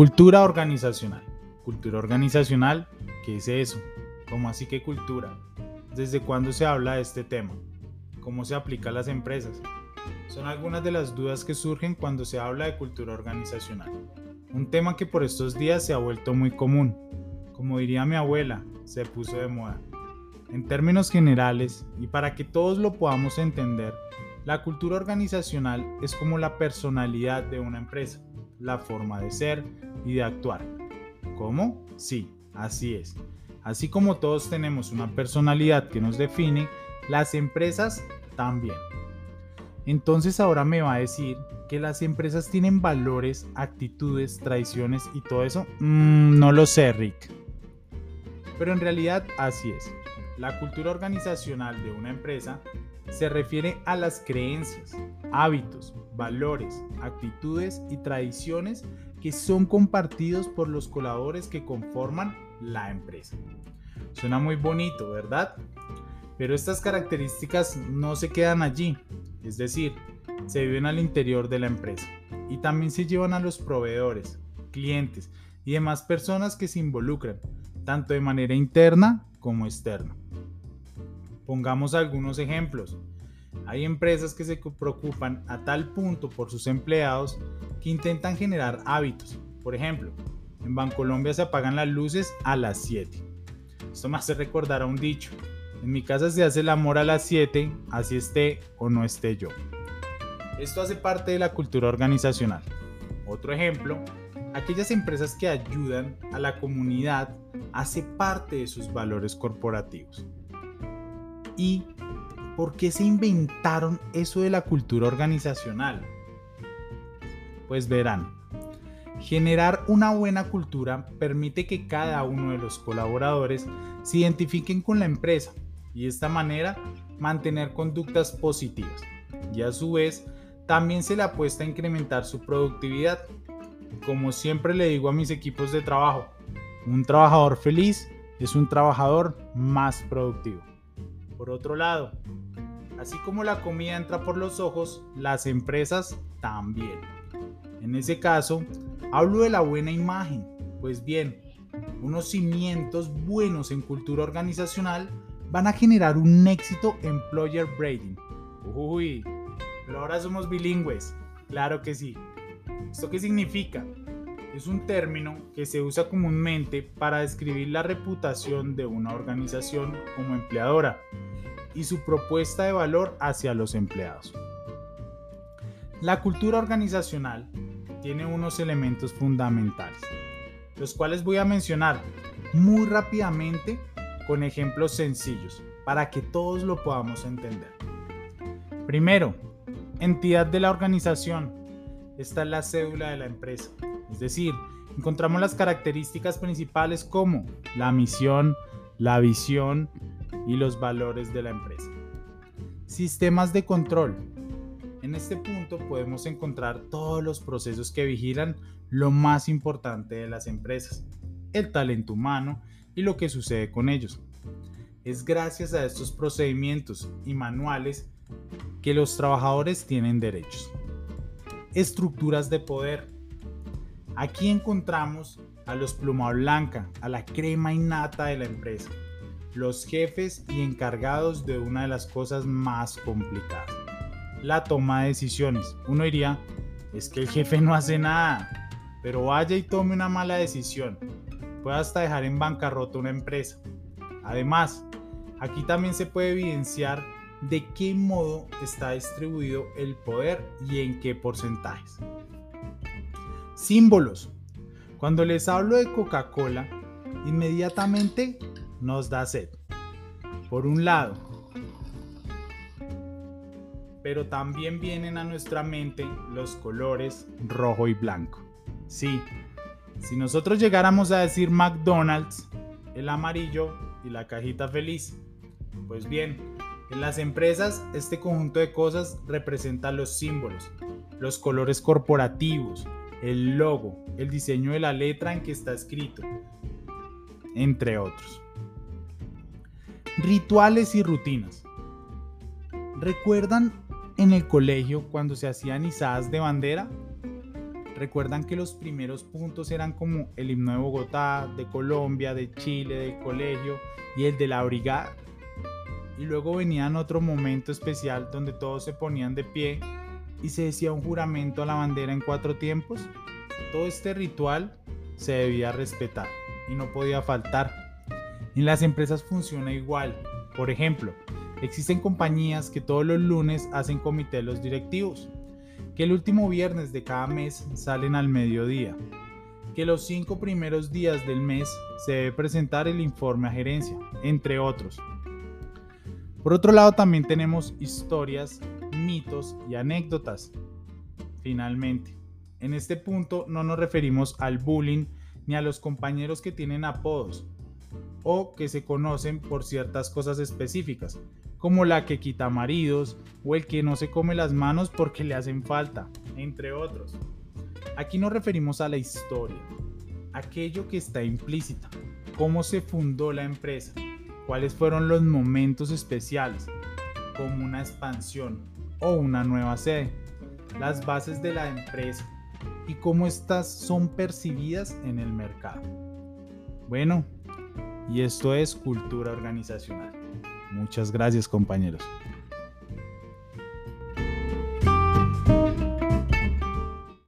Cultura organizacional. Cultura organizacional, ¿qué es eso? ¿Cómo así que cultura? ¿Desde cuándo se habla de este tema? ¿Cómo se aplica a las empresas? Son algunas de las dudas que surgen cuando se habla de cultura organizacional. Un tema que por estos días se ha vuelto muy común. Como diría mi abuela, se puso de moda. En términos generales, y para que todos lo podamos entender, la cultura organizacional es como la personalidad de una empresa, la forma de ser y de actuar. ¿Cómo? Sí, así es. Así como todos tenemos una personalidad que nos define, las empresas también. Entonces ahora me va a decir que las empresas tienen valores, actitudes, tradiciones y todo eso. Mm, no lo sé, Rick. Pero en realidad así es. La cultura organizacional de una empresa se refiere a las creencias, hábitos, valores, actitudes y tradiciones que son compartidos por los colaboradores que conforman la empresa. Suena muy bonito, ¿verdad? Pero estas características no se quedan allí, es decir, se viven al interior de la empresa y también se llevan a los proveedores, clientes y demás personas que se involucran, tanto de manera interna como externa. Pongamos algunos ejemplos. Hay empresas que se preocupan a tal punto por sus empleados que intentan generar hábitos. Por ejemplo, en Bancolombia se apagan las luces a las 7. Esto me hace recordar a un dicho. En mi casa se hace el amor a las 7, así esté o no esté yo. Esto hace parte de la cultura organizacional. Otro ejemplo, aquellas empresas que ayudan a la comunidad hace parte de sus valores corporativos. ¿Y por qué se inventaron eso de la cultura organizacional? Pues verán, generar una buena cultura permite que cada uno de los colaboradores se identifiquen con la empresa y de esta manera mantener conductas positivas. Y a su vez, también se le apuesta a incrementar su productividad. Como siempre le digo a mis equipos de trabajo, un trabajador feliz es un trabajador más productivo. Por otro lado, así como la comida entra por los ojos, las empresas también. En ese caso, hablo de la buena imagen. Pues bien, unos cimientos buenos en cultura organizacional van a generar un éxito employer branding. Uy, pero ahora somos bilingües. Claro que sí. ¿Esto qué significa? Es un término que se usa comúnmente para describir la reputación de una organización como empleadora y su propuesta de valor hacia los empleados. La cultura organizacional tiene unos elementos fundamentales, los cuales voy a mencionar muy rápidamente con ejemplos sencillos para que todos lo podamos entender. Primero, entidad de la organización. Esta es la cédula de la empresa. Es decir, encontramos las características principales como la misión, la visión, y los valores de la empresa. Sistemas de control. En este punto podemos encontrar todos los procesos que vigilan lo más importante de las empresas, el talento humano y lo que sucede con ellos. Es gracias a estos procedimientos y manuales que los trabajadores tienen derechos. Estructuras de poder. Aquí encontramos a los pluma blanca, a la crema innata de la empresa, los jefes y encargados de una de las cosas más complicadas, la toma de decisiones. Uno diría, es que el jefe no hace nada, pero vaya y tome una mala decisión. Puede hasta dejar en bancarrota una empresa. Además, aquí también se puede evidenciar de qué modo está distribuido el poder y en qué porcentajes. Símbolos. Cuando les hablo de Coca-Cola, inmediatamente nos da sed. Por un lado, pero también vienen a nuestra mente los colores rojo y blanco. Sí, si nosotros llegáramos a decir McDonald's, el amarillo y la cajita feliz, pues bien, en las empresas este conjunto de cosas representa los símbolos, los colores corporativos, el logo, el diseño de la letra en que está escrito, entre otros. Rituales y rutinas. ¿Recuerdan en el colegio cuando se hacían izadas de bandera? Recuerdan que los primeros puntos eran como el himno de Bogotá, de Colombia, de Chile, del colegio y el de la brigada. Y luego venían otro momento especial donde todos se ponían de pie y se decía un juramento a la bandera en cuatro tiempos. Todo este ritual se debía respetar y no podía faltar. En las empresas funciona igual. Por ejemplo, existen compañías que todos los lunes hacen comité los directivos que el último viernes de cada mes salen al mediodía, que los cinco primeros días del mes se debe presentar el informe a gerencia, entre otros. Por otro lado también tenemos historias, mitos y anécdotas. Finalmente, en este punto no nos referimos al bullying ni a los compañeros que tienen apodos o que se conocen por ciertas cosas específicas, como la que quita maridos o el que no se come las manos porque le hacen falta, entre otros. Aquí nos referimos a la historia, aquello que está implícita, cómo se fundó la empresa, cuáles fueron los momentos especiales, como una expansión o una nueva sede, las bases de la empresa y cómo estas son percibidas en el mercado. Bueno, y esto es cultura organizacional. Muchas gracias compañeros.